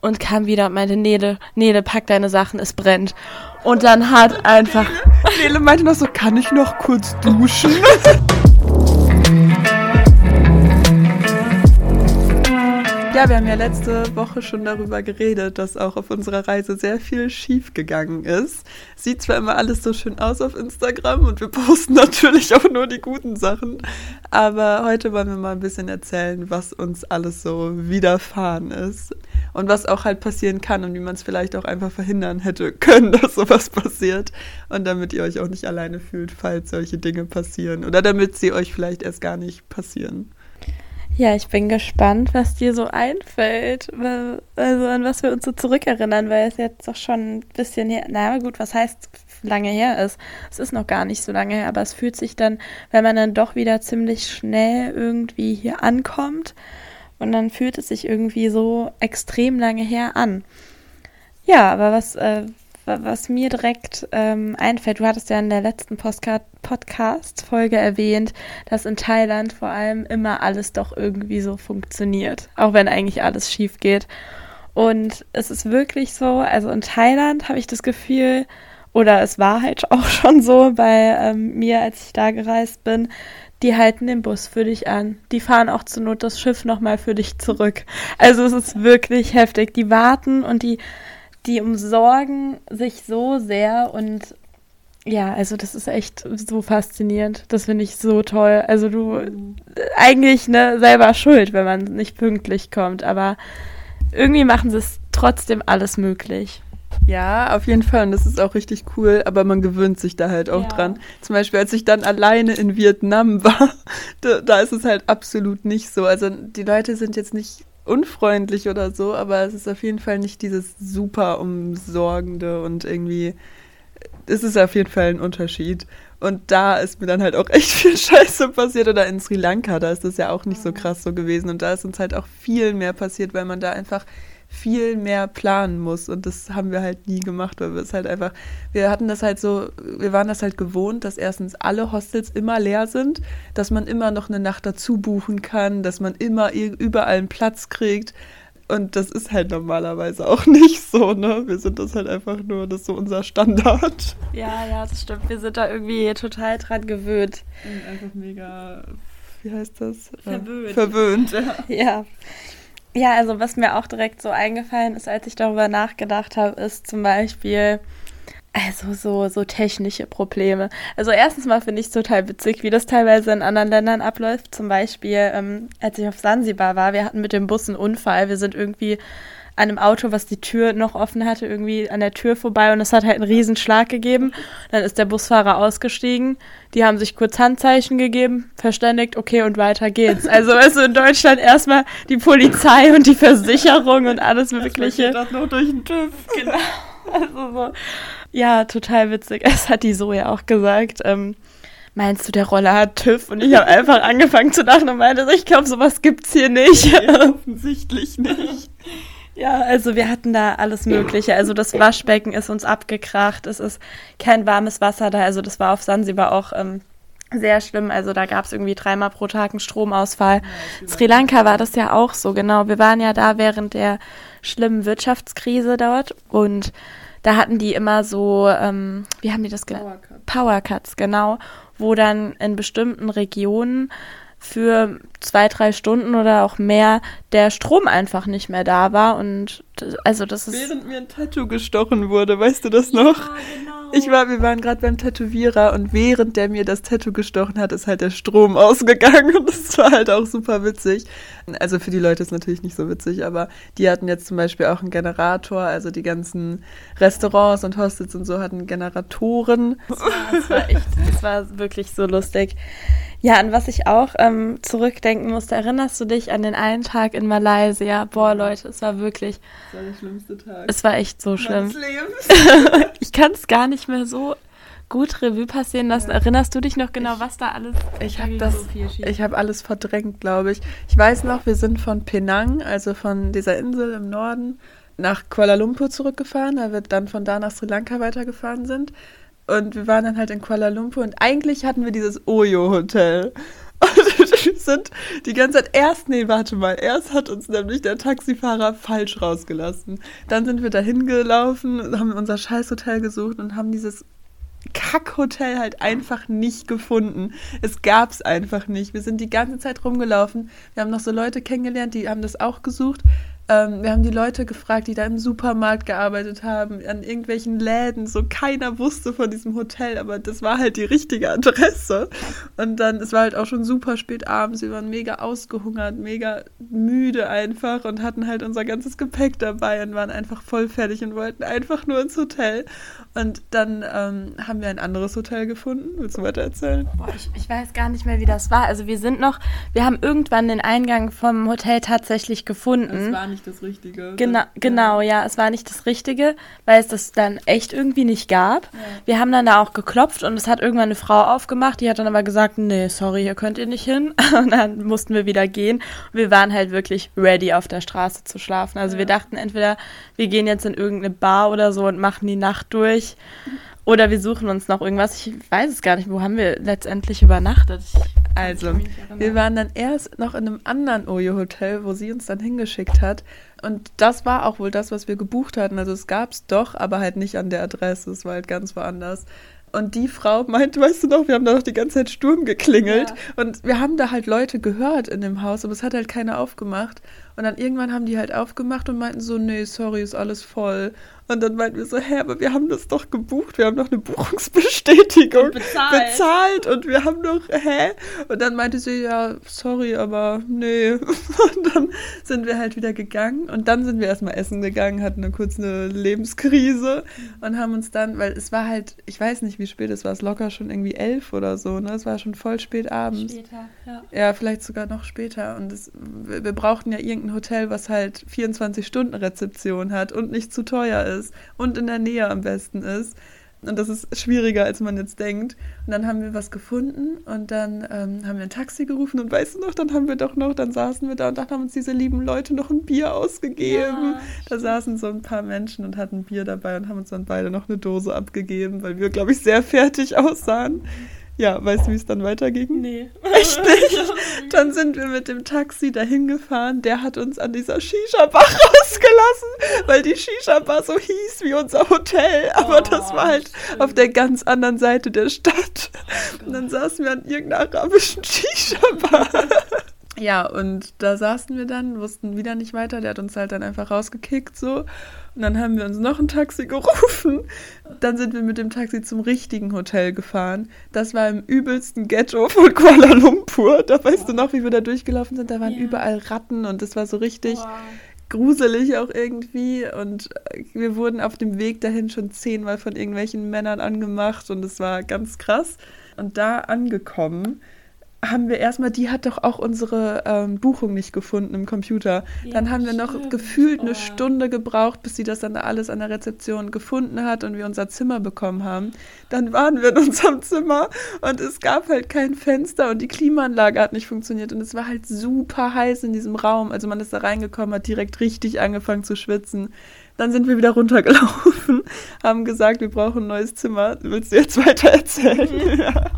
und kam wieder und meinte, Nele, Nele, pack deine Sachen, es brennt. Und dann hat einfach... Nele meinte noch so, kann ich noch kurz duschen? Ja, wir haben ja letzte Woche schon darüber geredet, dass auch auf unserer Reise sehr viel schief gegangen ist. Sieht zwar immer alles so schön aus auf Instagram und wir posten natürlich auch nur die guten Sachen, aber heute wollen wir mal ein bisschen erzählen, was uns alles so widerfahren ist und was auch halt passieren kann und wie man es vielleicht auch einfach verhindern hätte können, dass sowas passiert und damit ihr euch auch nicht alleine fühlt, falls solche Dinge passieren oder damit sie euch vielleicht erst gar nicht passieren. Ja, ich bin gespannt, was dir so einfällt, also an was wir uns so zurückerinnern, weil es jetzt doch schon ein bisschen her, naja gut, was heißt lange her ist. Es ist noch gar nicht so lange her, aber es fühlt sich dann, wenn man dann doch wieder ziemlich schnell irgendwie hier ankommt und dann fühlt es sich irgendwie so extrem lange her an. Ja, aber was, äh, was mir direkt ähm, einfällt, du hattest ja in der letzten Podcast-Folge erwähnt, dass in Thailand vor allem immer alles doch irgendwie so funktioniert, auch wenn eigentlich alles schief geht. Und es ist wirklich so, also in Thailand habe ich das Gefühl, oder es war halt auch schon so bei ähm, mir, als ich da gereist bin, die halten den Bus für dich an. Die fahren auch zur Not das Schiff nochmal für dich zurück. Also es ist wirklich heftig. Die warten und die die umsorgen sich so sehr und ja, also das ist echt so faszinierend. Das finde ich so toll. Also du mhm. eigentlich ne, selber schuld, wenn man nicht pünktlich kommt, aber irgendwie machen sie es trotzdem alles möglich. Ja, auf jeden Fall. Und das ist auch richtig cool, aber man gewöhnt sich da halt auch ja. dran. Zum Beispiel, als ich dann alleine in Vietnam war, da, da, ist es halt absolut nicht so. Also die Leute sind jetzt nicht unfreundlich oder so, aber es ist auf jeden Fall nicht dieses super umsorgende und irgendwie es ist auf jeden Fall ein Unterschied. Und da ist mir dann halt auch echt viel Scheiße passiert. Oder in Sri Lanka, da ist das ja auch nicht so krass so gewesen. Und da ist uns halt auch viel mehr passiert, weil man da einfach viel mehr planen muss. Und das haben wir halt nie gemacht, weil wir es halt einfach, wir hatten das halt so, wir waren das halt gewohnt, dass erstens alle Hostels immer leer sind, dass man immer noch eine Nacht dazu buchen kann, dass man immer überall einen Platz kriegt. Und das ist halt normalerweise auch nicht so, ne? Wir sind das halt einfach nur, das ist so unser Standard. Ja, ja, das stimmt. Wir sind da irgendwie total dran gewöhnt. Und einfach mega, wie heißt das? Verwöhnt. Verwöhnt, ja. Ja. Also was mir auch direkt so eingefallen ist, als ich darüber nachgedacht habe, ist zum Beispiel, also so, so technische Probleme. Also erstens mal finde ich es total witzig, wie das teilweise in anderen Ländern abläuft. Zum Beispiel, ähm, als ich auf Sansibar war, wir hatten mit dem Bus einen Unfall. Wir sind irgendwie einem Auto, was die Tür noch offen hatte, irgendwie an der Tür vorbei und es hat halt einen Riesenschlag gegeben. Dann ist der Busfahrer ausgestiegen, die haben sich kurz Handzeichen gegeben, verständigt, okay, und weiter geht's. Also weißt du, in Deutschland erstmal die Polizei und die Versicherung und alles Mögliche. Das noch durch den TÜV. Genau. Also so. Ja, total witzig. Es hat die so ja auch gesagt. Ähm, meinst du, der Roller hat TÜV? Und ich habe einfach angefangen zu lachen und meinte, ich glaube, sowas gibt's hier nicht. Ja, offensichtlich nicht. Ja, also wir hatten da alles Mögliche. Also das Waschbecken ist uns abgekracht. Es ist kein warmes Wasser da. Also das war auf Sansibar auch ähm, sehr schlimm. Also da gab es irgendwie dreimal pro Tag einen Stromausfall. Ja, Sri Lanka war das ja auch so, genau. Wir waren ja da während der schlimmen Wirtschaftskrise dort und da hatten die immer so, ähm, wie haben die das genannt? Power, Power Cuts, genau, wo dann in bestimmten Regionen für zwei, drei Stunden oder auch mehr der Strom einfach nicht mehr da war. Und also das ist. Während mir ein Tattoo gestochen wurde, weißt du das noch? Ja, genau. Ich war, wir waren gerade beim Tätowierer und während der mir das Tattoo gestochen hat, ist halt der Strom ausgegangen und das war halt auch super witzig. Also für die Leute ist natürlich nicht so witzig, aber die hatten jetzt zum Beispiel auch einen Generator, also die ganzen Restaurants und Hostels und so hatten Generatoren. Das war, das war echt, das war wirklich so lustig. Ja, an was ich auch ähm, zurückdenken musste, erinnerst du dich an den einen Tag in Malaysia? Boah, Leute, es war wirklich. Das war der schlimmste Tag. Es war echt so schlimm. Lebens. ich kann es gar nicht mehr so gut Revue passieren lassen. Ja. Erinnerst du dich noch genau, ich, was da alles? Ich habe das, so ich habe alles verdrängt, glaube ich. Ich weiß noch, wir sind von Penang, also von dieser Insel im Norden, nach Kuala Lumpur zurückgefahren, weil wir dann von da nach Sri Lanka weitergefahren sind. Und wir waren dann halt in Kuala Lumpur und eigentlich hatten wir dieses Oyo-Hotel. Und wir sind die ganze Zeit erst, nee, warte mal, erst hat uns nämlich der Taxifahrer falsch rausgelassen. Dann sind wir dahin gelaufen, haben unser Scheißhotel gesucht und haben dieses Kackhotel halt einfach nicht gefunden. Es gab es einfach nicht. Wir sind die ganze Zeit rumgelaufen. Wir haben noch so Leute kennengelernt, die haben das auch gesucht. Ähm, wir haben die Leute gefragt, die da im Supermarkt gearbeitet haben, an irgendwelchen Läden. So keiner wusste von diesem Hotel, aber das war halt die richtige Adresse. Und dann, es war halt auch schon super spät abends. Wir waren mega ausgehungert, mega müde einfach und hatten halt unser ganzes Gepäck dabei und waren einfach voll fertig und wollten einfach nur ins Hotel. Und dann ähm, haben wir ein anderes Hotel gefunden. Willst du weiter erzählen? Boah, ich, ich weiß gar nicht mehr, wie das war. Also wir sind noch, wir haben irgendwann den Eingang vom Hotel tatsächlich gefunden. Es war nicht das Richtige. Genau, das, genau, ja, es war nicht das Richtige, weil es das dann echt irgendwie nicht gab. Ja. Wir haben dann da auch geklopft und es hat irgendwann eine Frau aufgemacht, die hat dann aber gesagt, nee, sorry, hier könnt ihr nicht hin. Und dann mussten wir wieder gehen. Und wir waren halt wirklich ready, auf der Straße zu schlafen. Also ja. wir dachten entweder, wir gehen jetzt in irgendeine Bar oder so und machen die Nacht durch oder wir suchen uns noch irgendwas. Ich weiß es gar nicht. Wo haben wir letztendlich übernachtet? Also, wir waren dann erst noch in einem anderen Ojo-Hotel, wo sie uns dann hingeschickt hat. Und das war auch wohl das, was wir gebucht hatten. Also es gab es doch, aber halt nicht an der Adresse. Es war halt ganz woanders. Und die Frau meinte, weißt du noch, wir haben da noch die ganze Zeit Sturm geklingelt. Ja. Und wir haben da halt Leute gehört in dem Haus, aber es hat halt keiner aufgemacht. Und dann irgendwann haben die halt aufgemacht und meinten so, nee, sorry, ist alles voll. Und dann meinten wir so, hä, aber wir haben das doch gebucht, wir haben doch eine Buchungsbestätigung und bezahlt. bezahlt. und wir haben doch, hä? Und dann meinte sie, ja, sorry, aber nee. Und dann sind wir halt wieder gegangen und dann sind wir erstmal essen gegangen, hatten eine kurz eine Lebenskrise und haben uns dann, weil es war halt, ich weiß nicht, wie spät es war, es locker schon irgendwie elf oder so, ne? Es war schon voll spät abends. Später, ja. Ja, vielleicht sogar noch später. Und es, wir, wir brauchten ja irgendein Hotel, was halt 24-Stunden-Rezeption hat und nicht zu teuer ist ist und in der Nähe am besten ist. Und das ist schwieriger, als man jetzt denkt. Und dann haben wir was gefunden und dann ähm, haben wir ein Taxi gerufen und weißt du noch, dann haben wir doch noch, dann saßen wir da und dann haben uns diese lieben Leute noch ein Bier ausgegeben. Ja, da saßen so ein paar Menschen und hatten Bier dabei und haben uns dann beide noch eine Dose abgegeben, weil wir, glaube ich, sehr fertig aussahen. Ja, weißt du, wie es dann weiterging? Nee. Echt nicht? Dann sind wir mit dem Taxi dahin gefahren. Der hat uns an dieser Shisha-Bar rausgelassen, weil die Shisha-Bar so hieß wie unser Hotel. Aber oh, das war halt stimmt. auf der ganz anderen Seite der Stadt. Oh und dann saßen wir an irgendeiner arabischen Shisha-Bar. Ja, und da saßen wir dann, wussten wieder nicht weiter. Der hat uns halt dann einfach rausgekickt so. Und dann haben wir uns noch ein Taxi gerufen. Dann sind wir mit dem Taxi zum richtigen Hotel gefahren. Das war im übelsten Ghetto von Kuala Lumpur. Da weißt oh. du noch, wie wir da durchgelaufen sind. Da waren yeah. überall Ratten und es war so richtig. Oh gruselig auch irgendwie. Und wir wurden auf dem Weg dahin schon zehnmal von irgendwelchen Männern angemacht und es war ganz krass. Und da angekommen haben wir erstmal, die hat doch auch unsere ähm, Buchung nicht gefunden im Computer. Ja, dann haben wir noch stimmt. gefühlt eine oh. Stunde gebraucht, bis sie das dann alles an der Rezeption gefunden hat und wir unser Zimmer bekommen haben. Dann waren wir in unserem Zimmer und es gab halt kein Fenster und die Klimaanlage hat nicht funktioniert und es war halt super heiß in diesem Raum. Also man ist da reingekommen, hat direkt richtig angefangen zu schwitzen. Dann sind wir wieder runtergelaufen, haben gesagt, wir brauchen ein neues Zimmer. Willst du jetzt weiter erzählen? ja.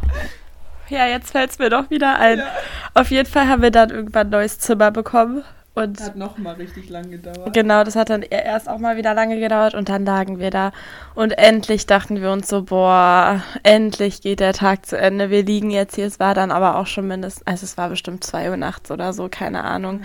Ja, jetzt fällt es mir doch wieder ein. Ja. Auf jeden Fall haben wir dann irgendwann ein neues Zimmer bekommen. Und hat noch mal richtig lang gedauert. Genau, das hat dann e- erst auch mal wieder lange gedauert und dann lagen wir da. Und endlich dachten wir uns so, boah, endlich geht der Tag zu Ende. Wir liegen jetzt hier. Es war dann aber auch schon mindestens, also es war bestimmt zwei Uhr nachts oder so, keine Ahnung.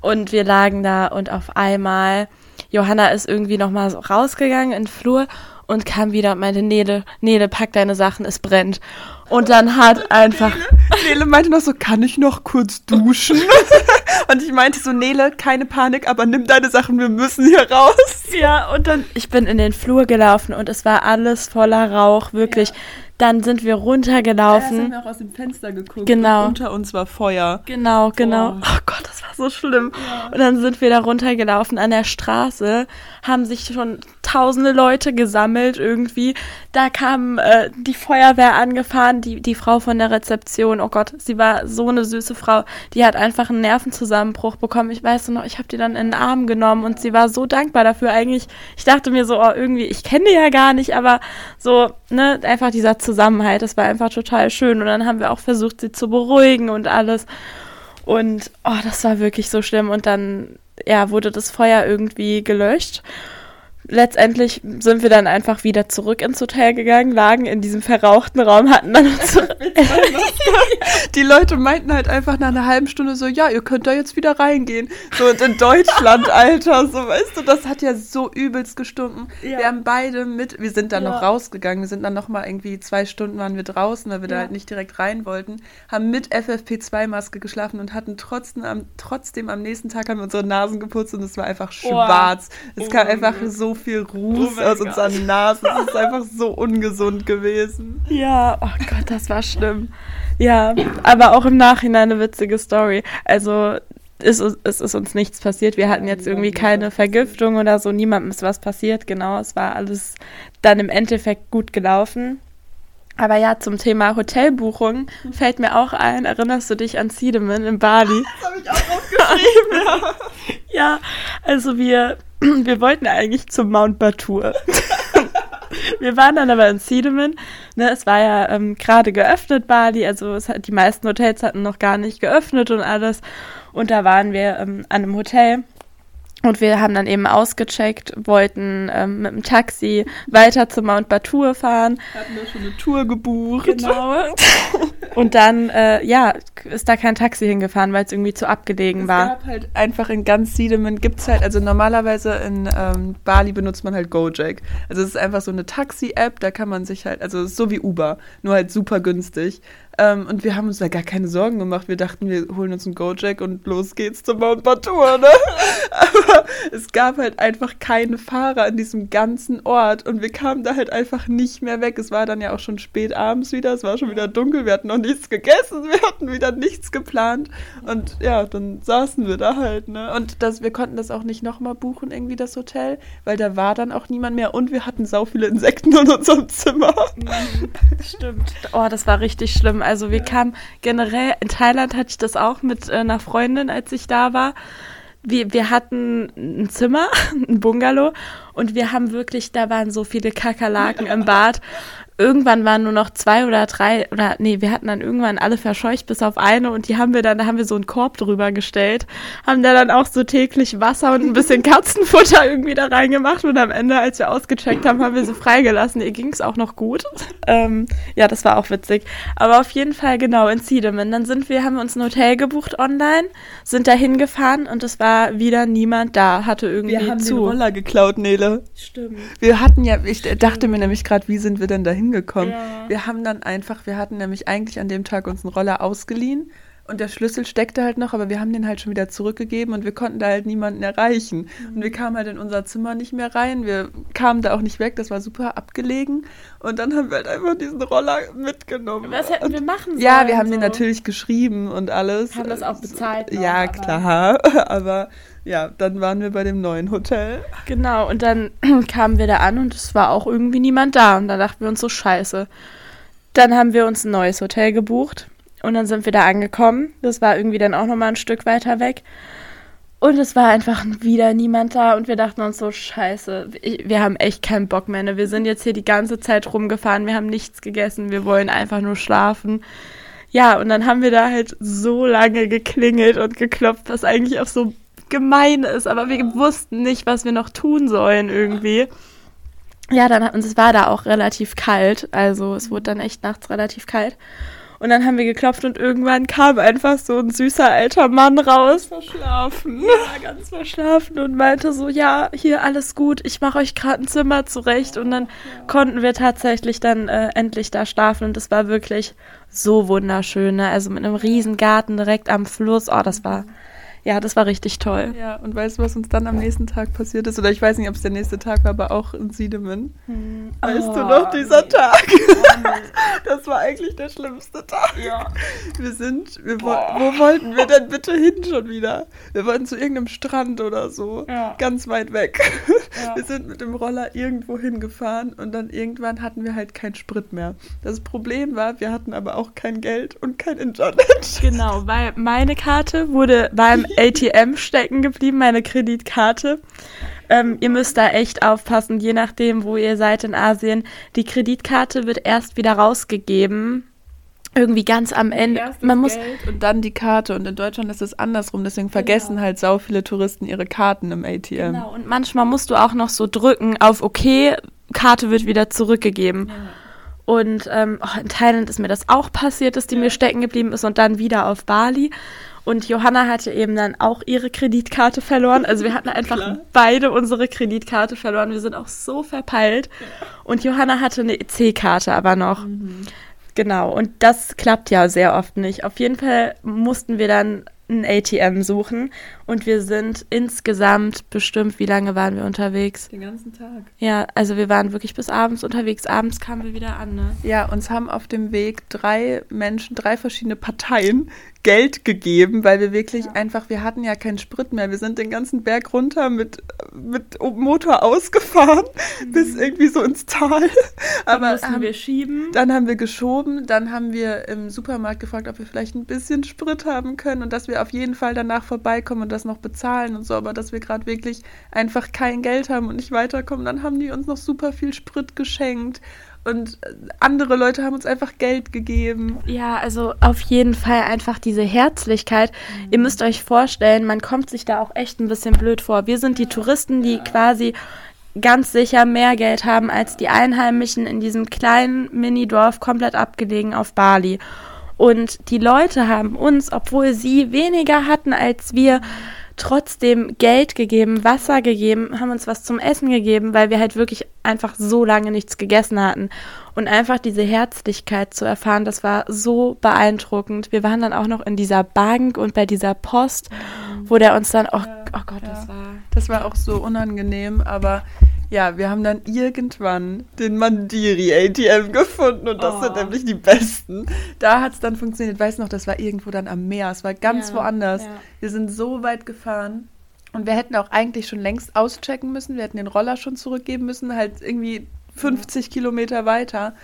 Und wir lagen da und auf einmal, Johanna ist irgendwie noch mal so rausgegangen in den Flur und kam wieder und meinte, Nele, Nele, pack deine Sachen, es brennt. Und dann hat einfach. Nele, Nele meinte noch so, kann ich noch kurz duschen? und ich meinte so, Nele, keine Panik, aber nimm deine Sachen, wir müssen hier raus. Ja, und dann, ich bin in den Flur gelaufen und es war alles voller Rauch, wirklich. Ja. Dann sind wir runtergelaufen. Ja, haben wir auch aus dem Fenster geguckt. Genau. Unter uns war Feuer. Genau, genau. Oh, oh Gott, das war so schlimm. Ja. Und dann sind wir da runtergelaufen an der Straße, haben sich schon tausende Leute gesammelt irgendwie. Da kam äh, die Feuerwehr angefahren, die, die Frau von der Rezeption. Oh Gott, sie war so eine süße Frau. Die hat einfach einen Nervenzusammenbruch bekommen. Ich weiß noch, ich habe die dann in den Arm genommen und sie war so dankbar dafür. Eigentlich, ich dachte mir so, oh, irgendwie, ich kenne die ja gar nicht, aber so, ne, einfach dieser Zusammenhalt. Das war einfach total schön. Und dann haben wir auch versucht, sie zu beruhigen und alles. Und oh, das war wirklich so schlimm. Und dann ja, wurde das Feuer irgendwie gelöscht letztendlich sind wir dann einfach wieder zurück ins Hotel gegangen, lagen in diesem verrauchten Raum, hatten dann unsere Die Leute meinten halt einfach nach einer halben Stunde so, ja, ihr könnt da jetzt wieder reingehen. So und in Deutschland, Alter, so weißt du, das hat ja so übelst gestunken. Ja. Wir haben beide mit, wir sind dann ja. noch rausgegangen, wir sind dann noch mal irgendwie zwei Stunden waren wir draußen, weil wir ja. da halt nicht direkt rein wollten, haben mit FFP2-Maske geschlafen und hatten trotzdem am, trotzdem am nächsten Tag haben wir unsere Nasen geputzt und es war einfach schwarz. Oh. Es kam oh einfach so viel Ruß oh aus unseren Nasen. Es ist einfach so ungesund gewesen. Ja, oh Gott, das war schlimm. Ja, aber auch im Nachhinein eine witzige Story. Also es, es ist uns nichts passiert. Wir hatten jetzt irgendwie keine Vergiftung oder so. Niemandem ist was passiert. Genau, es war alles dann im Endeffekt gut gelaufen. Aber ja, zum Thema Hotelbuchung fällt mir auch ein, erinnerst du dich an Siedemann in Bali? Das habe ich auch aufgeschrieben, ja. ja, also wir wir wollten eigentlich zum Mount Batur. wir waren dann aber in Siedemann. Ne, es war ja ähm, gerade geöffnet, Bali. Also hat, die meisten Hotels hatten noch gar nicht geöffnet und alles. Und da waren wir ähm, an einem Hotel. Und wir haben dann eben ausgecheckt, wollten ähm, mit dem Taxi weiter zum Mount Batur fahren. Hatten wir schon eine Tour gebucht. Genau. Und dann, äh, ja, ist da kein Taxi hingefahren, weil es irgendwie zu abgelegen es war. Es gab halt einfach in ganz Siedemann gibt es halt, also normalerweise in ähm, Bali benutzt man halt Gojek. Also es ist einfach so eine Taxi-App, da kann man sich halt, also es ist so wie Uber, nur halt super günstig. Ähm, und wir haben uns da gar keine Sorgen gemacht. Wir dachten, wir holen uns einen Gojek und los geht's zum Mount Batur, ne? Aber es gab halt einfach keine Fahrer in diesem ganzen Ort und wir kamen da halt einfach nicht mehr weg. Es war dann ja auch schon spät abends wieder, es war schon wieder dunkel, wir hatten noch nichts gegessen, wir hatten wieder nichts geplant und ja, dann saßen wir da halt, ne? Und das, wir konnten das auch nicht nochmal buchen, irgendwie das Hotel, weil da war dann auch niemand mehr und wir hatten sau viele Insekten in unserem Zimmer. Stimmt. Oh, das war richtig schlimm. Also wir kamen generell, in Thailand hatte ich das auch mit äh, einer Freundin, als ich da war. Wir, wir hatten ein Zimmer, ein Bungalow und wir haben wirklich, da waren so viele Kakerlaken im Bad irgendwann waren nur noch zwei oder drei oder nee, wir hatten dann irgendwann alle verscheucht bis auf eine und die haben wir dann, da haben wir so einen Korb drüber gestellt, haben da dann auch so täglich Wasser und ein bisschen Katzenfutter irgendwie da reingemacht und am Ende, als wir ausgecheckt haben, haben wir sie freigelassen. Ihr ging es auch noch gut. Ähm, ja, das war auch witzig. Aber auf jeden Fall genau in Siedemann. Dann sind wir, haben wir uns ein Hotel gebucht online, sind da hingefahren und es war wieder niemand da, hatte irgendwie wir haben zu. Den Roller geklaut, Nele. Stimmt. Wir hatten ja, ich Stimmt. dachte mir nämlich gerade, wie sind wir denn dahin hingekommen. Ja. Wir haben dann einfach, wir hatten nämlich eigentlich an dem Tag uns einen Roller ausgeliehen und der Schlüssel steckte halt noch, aber wir haben den halt schon wieder zurückgegeben und wir konnten da halt niemanden erreichen. Mhm. Und wir kamen halt in unser Zimmer nicht mehr rein. Wir kamen da auch nicht weg, das war super abgelegen. Und dann haben wir halt einfach diesen Roller mitgenommen. Was hätten wir machen sollen? Ja, wir haben so. den natürlich geschrieben und alles. Haben das auch bezahlt. Noch, ja, klar. Aber ja, dann waren wir bei dem neuen Hotel. Genau, und dann kamen wir da an und es war auch irgendwie niemand da. Und dann dachten wir uns so, scheiße. Dann haben wir uns ein neues Hotel gebucht und dann sind wir da angekommen. Das war irgendwie dann auch nochmal ein Stück weiter weg. Und es war einfach wieder niemand da und wir dachten uns so, scheiße, wir haben echt keinen Bock mehr. Ne? Wir sind jetzt hier die ganze Zeit rumgefahren, wir haben nichts gegessen, wir wollen einfach nur schlafen. Ja, und dann haben wir da halt so lange geklingelt und geklopft, was eigentlich auch so gemein ist, aber wir wussten nicht, was wir noch tun sollen irgendwie. Ja, dann und es war da auch relativ kalt, also es wurde dann echt nachts relativ kalt. Und dann haben wir geklopft und irgendwann kam einfach so ein süßer alter Mann raus. Verschlafen. Ja, ganz verschlafen und meinte so, ja, hier alles gut, ich mache euch gerade ein Zimmer zurecht. Und dann konnten wir tatsächlich dann äh, endlich da schlafen und es war wirklich so wunderschön. Ne? Also mit einem riesen Garten direkt am Fluss. Oh, das war ja, das war richtig toll. Ja, und weißt du, was uns dann am nächsten Tag passiert ist? Oder ich weiß nicht, ob es der nächste Tag war, aber auch in Siedemann. Hm. Weißt oh, du noch, dieser nee. Tag? das war eigentlich der schlimmste Tag. Ja. Wir sind, wir wo, wo wollten wir denn bitte hin schon wieder? Wir wollten zu irgendeinem Strand oder so. Ja. Ganz weit weg. Ja. Wir sind mit dem Roller irgendwo hingefahren und dann irgendwann hatten wir halt keinen Sprit mehr. Das Problem war, wir hatten aber auch kein Geld und kein Internet. Genau, weil meine Karte wurde beim ATM stecken geblieben, meine Kreditkarte. ähm, ihr müsst da echt aufpassen, je nachdem, wo ihr seid in Asien. Die Kreditkarte wird erst wieder rausgegeben. Irgendwie ganz am Ende. Erst Man muss Geld und dann die Karte. Und in Deutschland ist es andersrum. Deswegen vergessen genau. halt sau viele Touristen ihre Karten im ATM. Genau. Und manchmal musst du auch noch so drücken auf OK, Karte wird wieder zurückgegeben. Ja. Und ähm, oh, in Thailand ist mir das auch passiert, dass die ja. mir stecken geblieben ist und dann wieder auf Bali. Und Johanna hatte eben dann auch ihre Kreditkarte verloren. Also wir hatten einfach Klar. beide unsere Kreditkarte verloren. Wir sind auch so verpeilt. Und Johanna hatte eine EC-Karte aber noch. Mhm. Genau. Und das klappt ja sehr oft nicht. Auf jeden Fall mussten wir dann ein ATM suchen und wir sind insgesamt bestimmt, wie lange waren wir unterwegs? Den ganzen Tag. Ja, also wir waren wirklich bis abends unterwegs. Abends kamen wir wieder an, ne? Ja, uns haben auf dem Weg drei Menschen, drei verschiedene Parteien Geld gegeben, weil wir wirklich ja. einfach, wir hatten ja keinen Sprit mehr. Wir sind den ganzen Berg runter mit, mit Motor ausgefahren mhm. bis irgendwie so ins Tal. Aber dann mussten haben, wir schieben. Dann haben wir geschoben, dann haben wir im Supermarkt gefragt, ob wir vielleicht ein bisschen Sprit haben können und dass wir auf jeden Fall danach vorbeikommen und das noch bezahlen und so, aber dass wir gerade wirklich einfach kein Geld haben und nicht weiterkommen, dann haben die uns noch super viel Sprit geschenkt und andere Leute haben uns einfach Geld gegeben. Ja, also auf jeden Fall einfach diese Herzlichkeit. Mhm. Ihr müsst euch vorstellen, man kommt sich da auch echt ein bisschen blöd vor. Wir sind die Touristen, die ja. quasi ganz sicher mehr Geld haben als die Einheimischen in diesem kleinen Mini-Dorf komplett abgelegen auf Bali. Und die Leute haben uns, obwohl sie weniger hatten als wir, trotzdem Geld gegeben, Wasser gegeben, haben uns was zum Essen gegeben, weil wir halt wirklich einfach so lange nichts gegessen hatten. Und einfach diese Herzlichkeit zu erfahren, das war so beeindruckend. Wir waren dann auch noch in dieser Bank und bei dieser Post, wo der uns dann, oh, oh Gott, ja. das war. Das war auch so unangenehm, aber ja, wir haben dann irgendwann den Mandiri ATM gefunden und das oh. sind nämlich die besten. Da hat es dann funktioniert. Ich weiß noch, das war irgendwo dann am Meer. Es war ganz ja, woanders. Ja. Wir sind so weit gefahren und wir hätten auch eigentlich schon längst auschecken müssen. Wir hätten den Roller schon zurückgeben müssen, halt irgendwie 50 ja. Kilometer weiter.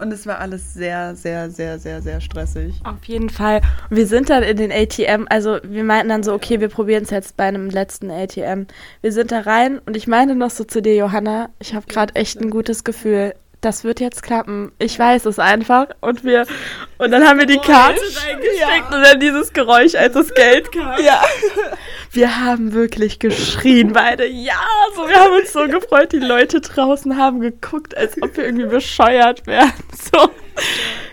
Und es war alles sehr, sehr, sehr, sehr, sehr stressig. Auf jeden Fall. Wir sind dann in den ATM, also wir meinten dann so, okay, wir probieren es jetzt bei einem letzten ATM. Wir sind da rein und ich meinte noch so zu dir, Johanna, ich habe gerade echt ein gutes Gefühl. Das wird jetzt klappen. Ich weiß es einfach. Und wir, und dann haben wir die Karte reingesteckt ja. und dann dieses Geräusch, als das Geld kam. Ja. Wir haben wirklich geschrien, beide. Ja, so, wir haben uns so gefreut. Die Leute draußen haben geguckt, als ob wir irgendwie bescheuert wären. So.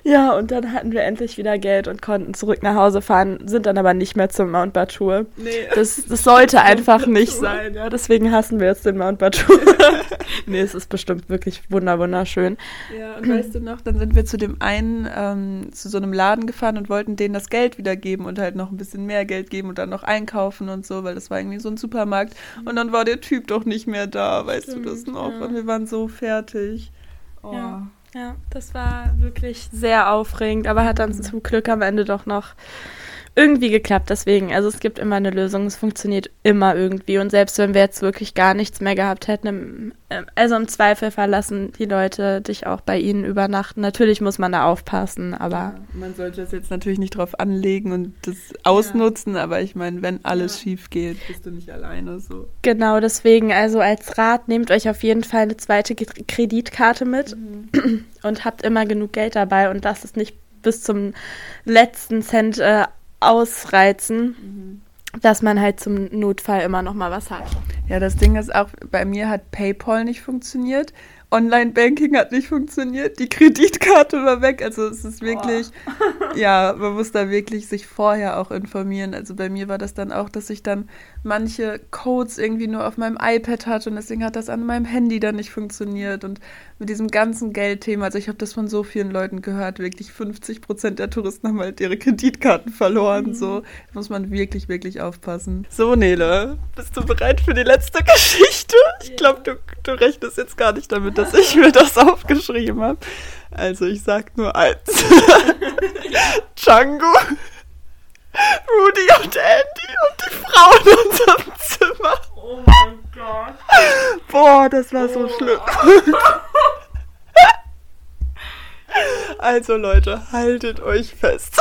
Ja, und dann hatten wir endlich wieder Geld und konnten zurück nach Hause fahren, sind dann aber nicht mehr zum Mount Batur. Nee. Das, das sollte einfach nicht sein, ja. Deswegen hassen wir jetzt den Mount Batur. nee, es ist bestimmt wirklich wunderschön. Ja, und weißt du noch, dann sind wir zu dem einen, ähm, zu so einem Laden gefahren und wollten denen das Geld wiedergeben und halt noch ein bisschen mehr Geld geben und dann noch einkaufen und so, weil das war irgendwie so ein Supermarkt. Und dann war der Typ doch nicht mehr da, weißt Stimmt, du das noch? Ja. Und wir waren so fertig. Oh. Ja. Ja, das war wirklich sehr aufregend, aber hat dann zum Glück am Ende doch noch irgendwie geklappt. Deswegen, also es gibt immer eine Lösung, es funktioniert immer irgendwie. Und selbst wenn wir jetzt wirklich gar nichts mehr gehabt hätten, ähm, also im Zweifel verlassen die Leute dich auch bei ihnen übernachten. Natürlich muss man da aufpassen, aber. Ja, man sollte es jetzt natürlich nicht drauf anlegen und das ausnutzen, ja. aber ich meine, wenn alles ja. schief geht, bist du nicht alleine so. Genau, deswegen, also als Rat, nehmt euch auf jeden Fall eine zweite Kreditkarte mit mhm. und habt immer genug Geld dabei und das ist nicht bis zum letzten Cent äh, ausreizen, mhm. dass man halt zum Notfall immer noch mal was hat. Ja, das Ding ist auch, bei mir hat PayPal nicht funktioniert. Online-Banking hat nicht funktioniert, die Kreditkarte war weg. Also es ist wirklich, oh. ja, man muss da wirklich sich vorher auch informieren. Also bei mir war das dann auch, dass ich dann manche Codes irgendwie nur auf meinem iPad hatte und deswegen hat das an meinem Handy dann nicht funktioniert. Und mit diesem ganzen Geldthema, also ich habe das von so vielen Leuten gehört, wirklich 50 Prozent der Touristen haben halt ihre Kreditkarten verloren. Mhm. So da muss man wirklich, wirklich aufpassen. So, Nele, bist du bereit für die letzte Geschichte? Ich glaube, du, du rechnest jetzt gar nicht damit, dass ich mir das aufgeschrieben habe. Also ich sag nur eins. Django, Rudy und Andy und die Frau in unserem Zimmer. Oh mein Gott. Boah, das war oh. so schlimm. Also Leute, haltet euch fest.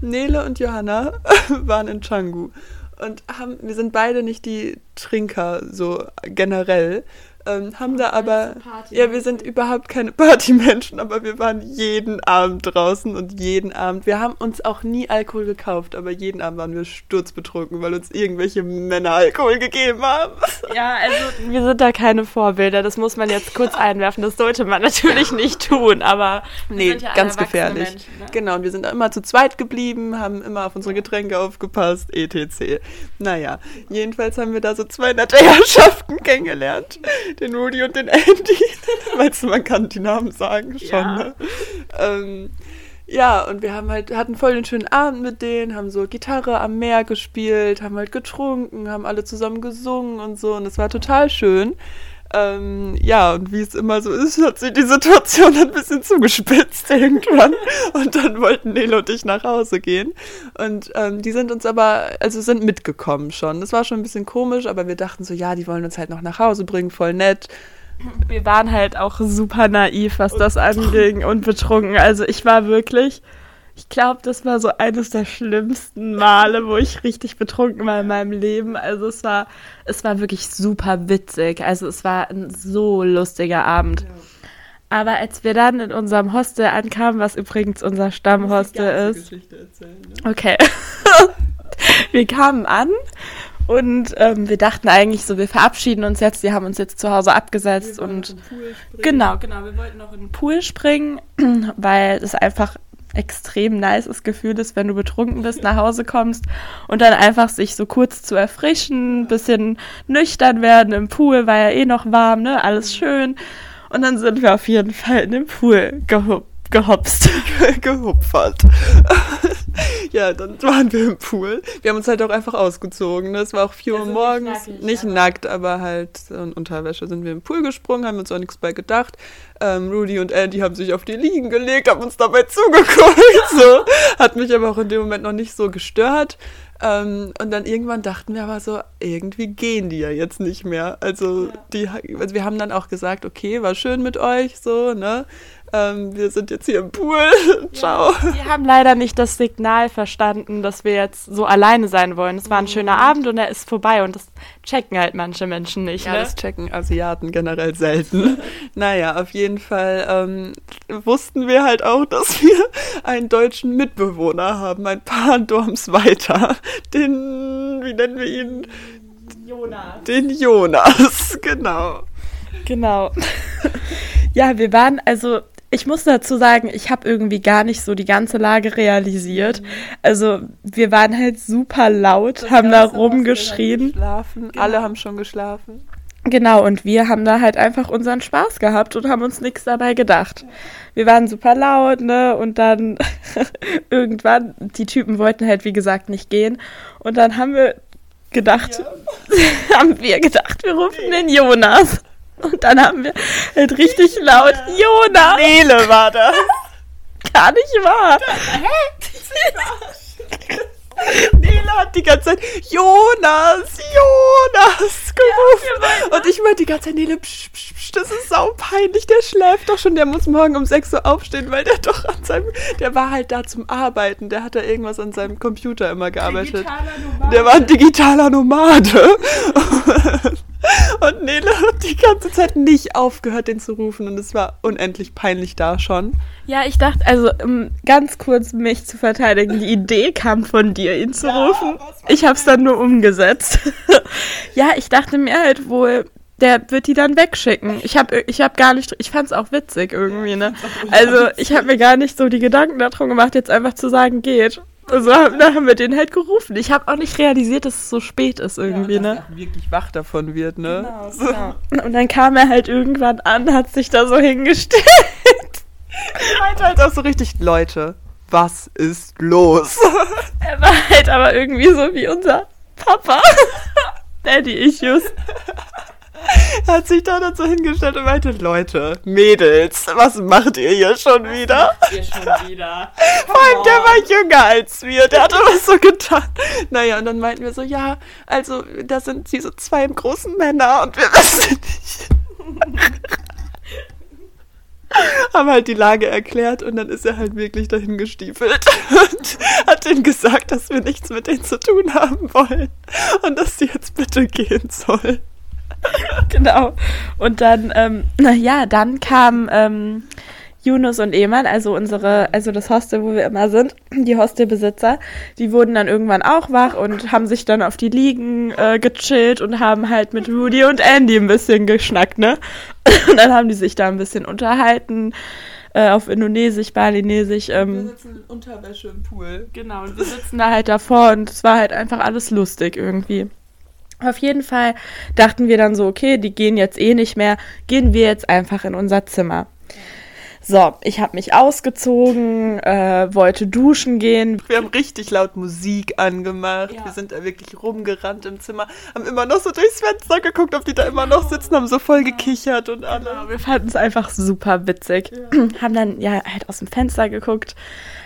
Nele und Johanna waren in Canggu und haben, wir sind beide nicht die Trinker so generell ähm, haben da aber, ja, wir sind überhaupt keine Partymenschen, aber wir waren jeden Abend draußen und jeden Abend. Wir haben uns auch nie Alkohol gekauft, aber jeden Abend waren wir sturzbetrunken, weil uns irgendwelche Männer Alkohol gegeben haben. Ja, also wir sind da keine Vorbilder, das muss man jetzt kurz einwerfen. Das sollte man natürlich nicht tun, aber nee, ja ganz gefährlich. Menschen, ne? Genau, und wir sind immer zu zweit geblieben, haben immer auf unsere Getränke aufgepasst, etc. Naja, jedenfalls haben wir da so zwei nette Herrschaften kennengelernt den Rudy und den Andy. Weißt du, man kann die Namen sagen schon. Ja. Ne? Ähm, ja, und wir haben halt, hatten voll den schönen Abend mit denen, haben so Gitarre am Meer gespielt, haben halt getrunken, haben alle zusammen gesungen und so. Und es war total schön. Ähm, ja, und wie es immer so ist, hat sich die Situation ein bisschen zugespitzt irgendwann. Und dann wollten Nele und ich nach Hause gehen. Und ähm, die sind uns aber, also sind mitgekommen schon. Das war schon ein bisschen komisch, aber wir dachten so, ja, die wollen uns halt noch nach Hause bringen, voll nett. Wir waren halt auch super naiv, was das anging und betrunken. Also ich war wirklich ich glaube, das war so eines der schlimmsten Male, wo ich richtig betrunken war in meinem Leben. Also es war, es war wirklich super witzig. Also es war ein so lustiger Abend. Ja. Aber als wir dann in unserem Hostel ankamen, was übrigens unser Stammhostel ist. Erzählen, ne? Okay. wir kamen an und ähm, wir dachten eigentlich so, wir verabschieden uns jetzt, wir haben uns jetzt zu Hause abgesetzt und genau, genau, wir wollten noch in den Pool springen, weil es einfach extrem nices Gefühl ist, wenn du betrunken bist, nach Hause kommst und dann einfach sich so kurz zu erfrischen, bisschen nüchtern werden im Pool, war ja eh noch warm, ne, alles schön. Und dann sind wir auf jeden Fall in den Pool gehupt gehopst. Gehupfert. ja, dann waren wir im Pool. Wir haben uns halt auch einfach ausgezogen. Ne? Es war auch 4 Uhr also morgens. Nicht, nackig, nicht aber nackt, aber halt in Unterwäsche sind wir im Pool gesprungen, haben uns auch nichts bei gedacht. Ähm, Rudy und Andy haben sich auf die Liegen gelegt, haben uns dabei zugeguckt. so. Hat mich aber auch in dem Moment noch nicht so gestört. Ähm, und dann irgendwann dachten wir aber so, irgendwie gehen die ja jetzt nicht mehr. Also, ja. die, also wir haben dann auch gesagt, okay, war schön mit euch, so, ne? Ähm, wir sind jetzt hier im Pool. Ciao. Ja, wir haben leider nicht das Signal verstanden, dass wir jetzt so alleine sein wollen. Es war ein mhm. schöner Abend und er ist vorbei und das checken halt manche Menschen nicht. Ja, ne? das checken Asiaten generell selten. naja, auf jeden Fall ähm, wussten wir halt auch, dass wir einen deutschen Mitbewohner haben, ein paar Dorms weiter. Den, wie nennen wir ihn? Jonas. Den Jonas, genau. Genau. ja, wir waren also ich muss dazu sagen, ich habe irgendwie gar nicht so die ganze Lage realisiert. Mhm. Also wir waren halt super laut, das haben da rumgeschrien. Geschlafen. Genau. Alle haben schon geschlafen. Genau, und wir haben da halt einfach unseren Spaß gehabt und haben uns nichts dabei gedacht. Wir waren super laut, ne? Und dann irgendwann, die Typen wollten halt, wie gesagt, nicht gehen. Und dann haben wir gedacht, ja. haben wir gedacht, wir rufen den Jonas. Und dann haben wir halt richtig laut Jonas. Nele war das. Gar nicht wahr. Hä? Nele hat die ganze Zeit Jonas, Jonas gerufen. Ja, und ich meinte die ganze Zeit, Nele, psch, psch, psch, das ist sau peinlich, der schläft doch schon, der muss morgen um 6 Uhr aufstehen, weil der doch an seinem, der war halt da zum Arbeiten, der hat da irgendwas an seinem Computer immer gearbeitet. Der war ein digitaler Nomade. Und Nele hat die ganze Zeit nicht aufgehört, den zu rufen. Und es war unendlich peinlich da schon. Ja, ich dachte, also um ganz kurz mich zu verteidigen, die Idee kam von dir, ihn zu ja, rufen. Ich habe es dann nur umgesetzt. ja, ich dachte mir halt wohl, der wird die dann wegschicken. Ich habe ich hab gar nicht, ich fand es auch witzig irgendwie, ne? Also ich habe mir gar nicht so die Gedanken darum gemacht, jetzt einfach zu sagen, geht. Also dann haben wir den halt gerufen. Ich habe auch nicht realisiert, dass es so spät ist irgendwie, ja, dass ne? Er wirklich wach davon wird, ne? Genau, so. genau. Und dann kam er halt irgendwann an, hat sich da so hingestellt. Ich meinte halt auch so richtig, Leute, was ist los? Er war halt aber irgendwie so wie unser Papa. Daddy-Issues. Er hat sich da so hingestellt und meinte, Leute, Mädels, was macht ihr hier schon was wieder? Macht ihr schon wieder? Vor allem, der war jünger als wir, der hat was so getan. Naja, und dann meinten wir so, ja, also, da sind diese zwei großen Männer und wir wissen nicht. haben halt die Lage erklärt und dann ist er halt wirklich dahin gestiefelt und hat ihnen gesagt, dass wir nichts mit denen zu tun haben wollen und dass sie jetzt bitte gehen sollen. genau. Und dann, ähm, ja, dann kam ähm, Yunus und Eman, also unsere, also das Hostel, wo wir immer sind, die Hostelbesitzer, die wurden dann irgendwann auch wach und haben sich dann auf die Liegen äh, gechillt und haben halt mit Rudy und Andy ein bisschen geschnackt, ne? Und dann haben die sich da ein bisschen unterhalten äh, auf Indonesisch, Balinesisch. Ähm, wir sitzen in Unterwäsche im Pool. Genau, und wir sitzen da halt davor und es war halt einfach alles lustig irgendwie. Auf jeden Fall dachten wir dann so, okay, die gehen jetzt eh nicht mehr, gehen wir jetzt einfach in unser Zimmer. So, ich habe mich ausgezogen, äh, wollte duschen gehen. Wir haben richtig laut Musik angemacht. Ja. Wir sind da wirklich rumgerannt im Zimmer, haben immer noch so durchs Fenster geguckt, ob die da immer noch sitzen, haben so voll gekichert und alles. Genau, wir fanden es einfach super witzig. Ja. haben dann ja halt aus dem Fenster geguckt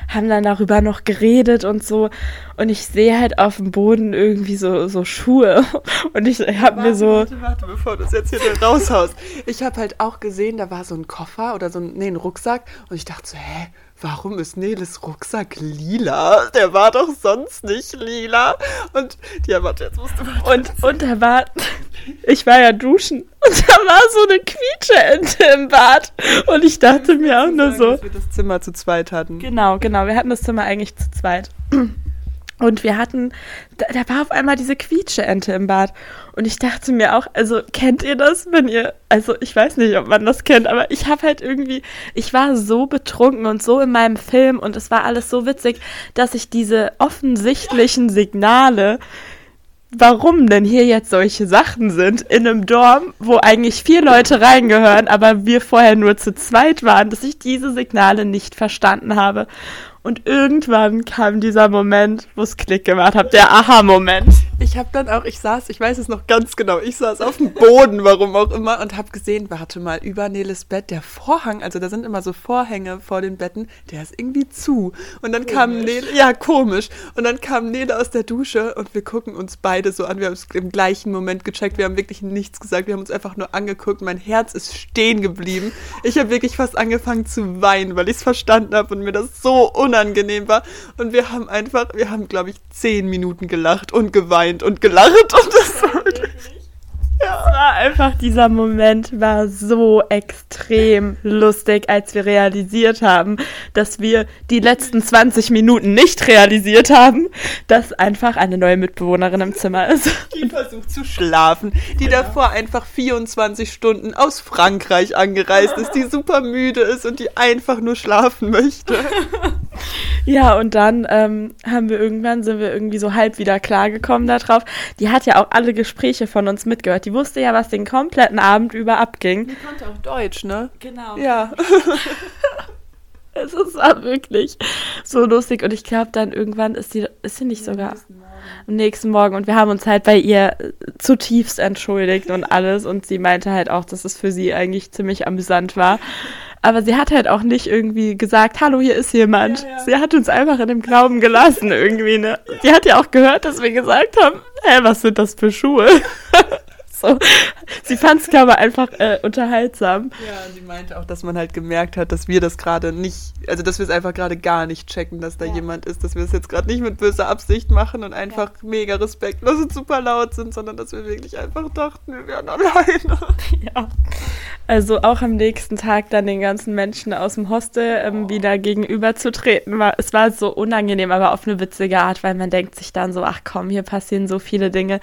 haben dann darüber noch geredet und so. Und ich sehe halt auf dem Boden irgendwie so, so Schuhe. Und ich habe mir so. Warte, warte, bevor du es jetzt hier raushaust. Ich habe halt auch gesehen, da war so ein Koffer oder so ein, nee, ein Rucksack. Und ich dachte so, hä? Warum ist Neles Rucksack lila? Der war doch sonst nicht lila. Und ja, warte, jetzt musst du Und, und da war, ich war ja duschen und da war so eine Quietscheente im Bad. Und ich dachte mir auch nur sagen, so. Dass wir das Zimmer zu zweit hatten. Genau, genau. Wir hatten das Zimmer eigentlich zu zweit. Und wir hatten, da, da, war auf einmal diese Quietscheente im Bad. Und ich dachte mir auch, also kennt ihr das, wenn ihr, also ich weiß nicht, ob man das kennt, aber ich habe halt irgendwie, ich war so betrunken und so in meinem Film und es war alles so witzig, dass ich diese offensichtlichen Signale, warum denn hier jetzt solche Sachen sind, in einem Dorm, wo eigentlich vier Leute reingehören, aber wir vorher nur zu zweit waren, dass ich diese Signale nicht verstanden habe. Und irgendwann kam dieser Moment, wo es Klick gemacht hat, der Aha-Moment. Ich habe dann auch, ich saß, ich weiß es noch ganz genau, ich saß auf dem Boden, warum auch immer, und habe gesehen, warte mal, über Neles Bett, der Vorhang, also da sind immer so Vorhänge vor den Betten, der ist irgendwie zu. Und dann komisch. kam Nele, ja, komisch. Und dann kam Nele aus der Dusche und wir gucken uns beide so an. Wir haben es im gleichen Moment gecheckt, wir haben wirklich nichts gesagt, wir haben uns einfach nur angeguckt. Mein Herz ist stehen geblieben. Ich habe wirklich fast angefangen zu weinen, weil ich es verstanden habe und mir das so unangenehm unangenehm war. Und wir haben einfach, wir haben, glaube ich, zehn Minuten gelacht und geweint und gelacht und das war ja. Es war einfach, dieser Moment war so extrem lustig, als wir realisiert haben, dass wir die letzten 20 Minuten nicht realisiert haben, dass einfach eine neue Mitbewohnerin im Zimmer ist. Die versucht zu schlafen, die genau. davor einfach 24 Stunden aus Frankreich angereist ist, die super müde ist und die einfach nur schlafen möchte. Ja, und dann ähm, haben wir irgendwann, sind wir irgendwie so halb wieder klargekommen darauf. Die hat ja auch alle Gespräche von uns mitgehört. Die wusste ja, was den kompletten Abend über abging. Die konnte auch Deutsch, ne? Genau. Ja. es ist war wirklich so lustig. Und ich glaube, dann irgendwann ist sie, ist sie nicht sogar am nächsten Morgen. Und wir haben uns halt bei ihr zutiefst entschuldigt und alles. Und sie meinte halt auch, dass es für sie eigentlich ziemlich amüsant war. Aber sie hat halt auch nicht irgendwie gesagt, hallo, hier ist jemand. Ja, ja. Sie hat uns einfach in dem Glauben gelassen irgendwie, ne? Sie hat ja auch gehört, dass wir gesagt haben, hä, was sind das für Schuhe? so. Sie fand es, glaube ich, einfach äh, unterhaltsam. Ja, sie meinte auch, dass man halt gemerkt hat, dass wir das gerade nicht, also dass wir es einfach gerade gar nicht checken, dass da ja. jemand ist, dass wir es jetzt gerade nicht mit böser Absicht machen und einfach ja. mega respektlos und super laut sind, sondern dass wir wirklich einfach dachten, wir wären alleine. Ja. Also auch am nächsten Tag dann den ganzen Menschen aus dem Hostel ähm, oh. wieder gegenüberzutreten, war, es war so unangenehm, aber auf eine witzige Art, weil man denkt sich dann so, ach komm, hier passieren so viele Dinge.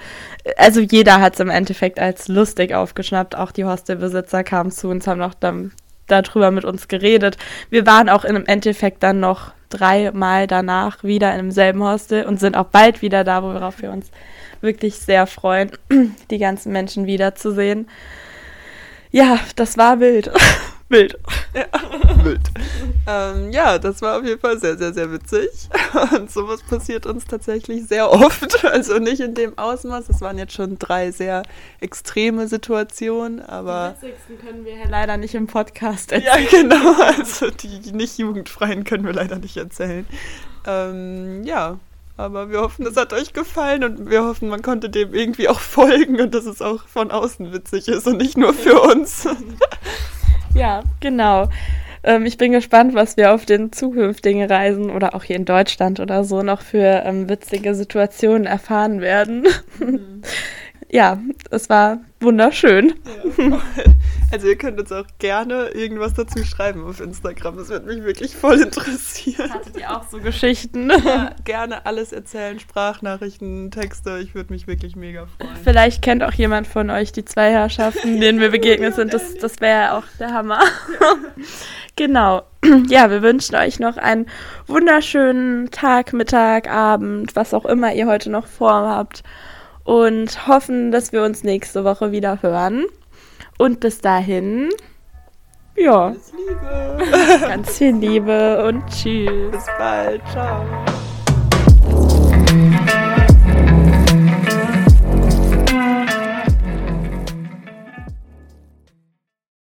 Also jeder hat es im Endeffekt als lustig aufgeschnappt, auch die Hostelbesitzer kamen zu uns, haben noch dann darüber mit uns geredet. Wir waren auch im Endeffekt dann noch dreimal danach wieder in demselben Hostel und sind auch bald wieder da, worauf wir uns wirklich sehr freuen, die ganzen Menschen wiederzusehen. Ja, das war wild. wild. Ja, wild. Ähm, ja, das war auf jeden Fall sehr, sehr, sehr witzig. Und sowas passiert uns tatsächlich sehr oft. Also nicht in dem Ausmaß. Es waren jetzt schon drei sehr extreme Situationen, aber. Die witzigsten können wir ja leider nicht im Podcast erzählen. Ja, genau. Also die nicht jugendfreien können wir leider nicht erzählen. Ähm, ja, aber wir hoffen, es hat euch gefallen und wir hoffen, man konnte dem irgendwie auch folgen und dass es auch von außen witzig ist und nicht nur für uns. Ja, genau. ähm, ich bin gespannt, was wir auf den zukünftigen Reisen oder auch hier in Deutschland oder so noch für ähm, witzige Situationen erfahren werden. Mhm. ja, es war wunderschön. Ja. Also ihr könnt uns auch gerne irgendwas dazu schreiben auf Instagram. Das würde mich wirklich voll interessieren. Hattet ihr auch so Geschichten? Ja, gerne alles erzählen, Sprachnachrichten, Texte. Ich würde mich wirklich mega freuen. Vielleicht kennt auch jemand von euch die zwei Herrschaften, denen wir begegnet sind. Das, das wäre auch der Hammer. Genau. Ja, wir wünschen euch noch einen wunderschönen Tag, Mittag, Abend, was auch immer ihr heute noch vorhabt und hoffen, dass wir uns nächste Woche wieder hören. Und bis dahin, ja, ganz viel Liebe und tschüss. Bis bald, ciao.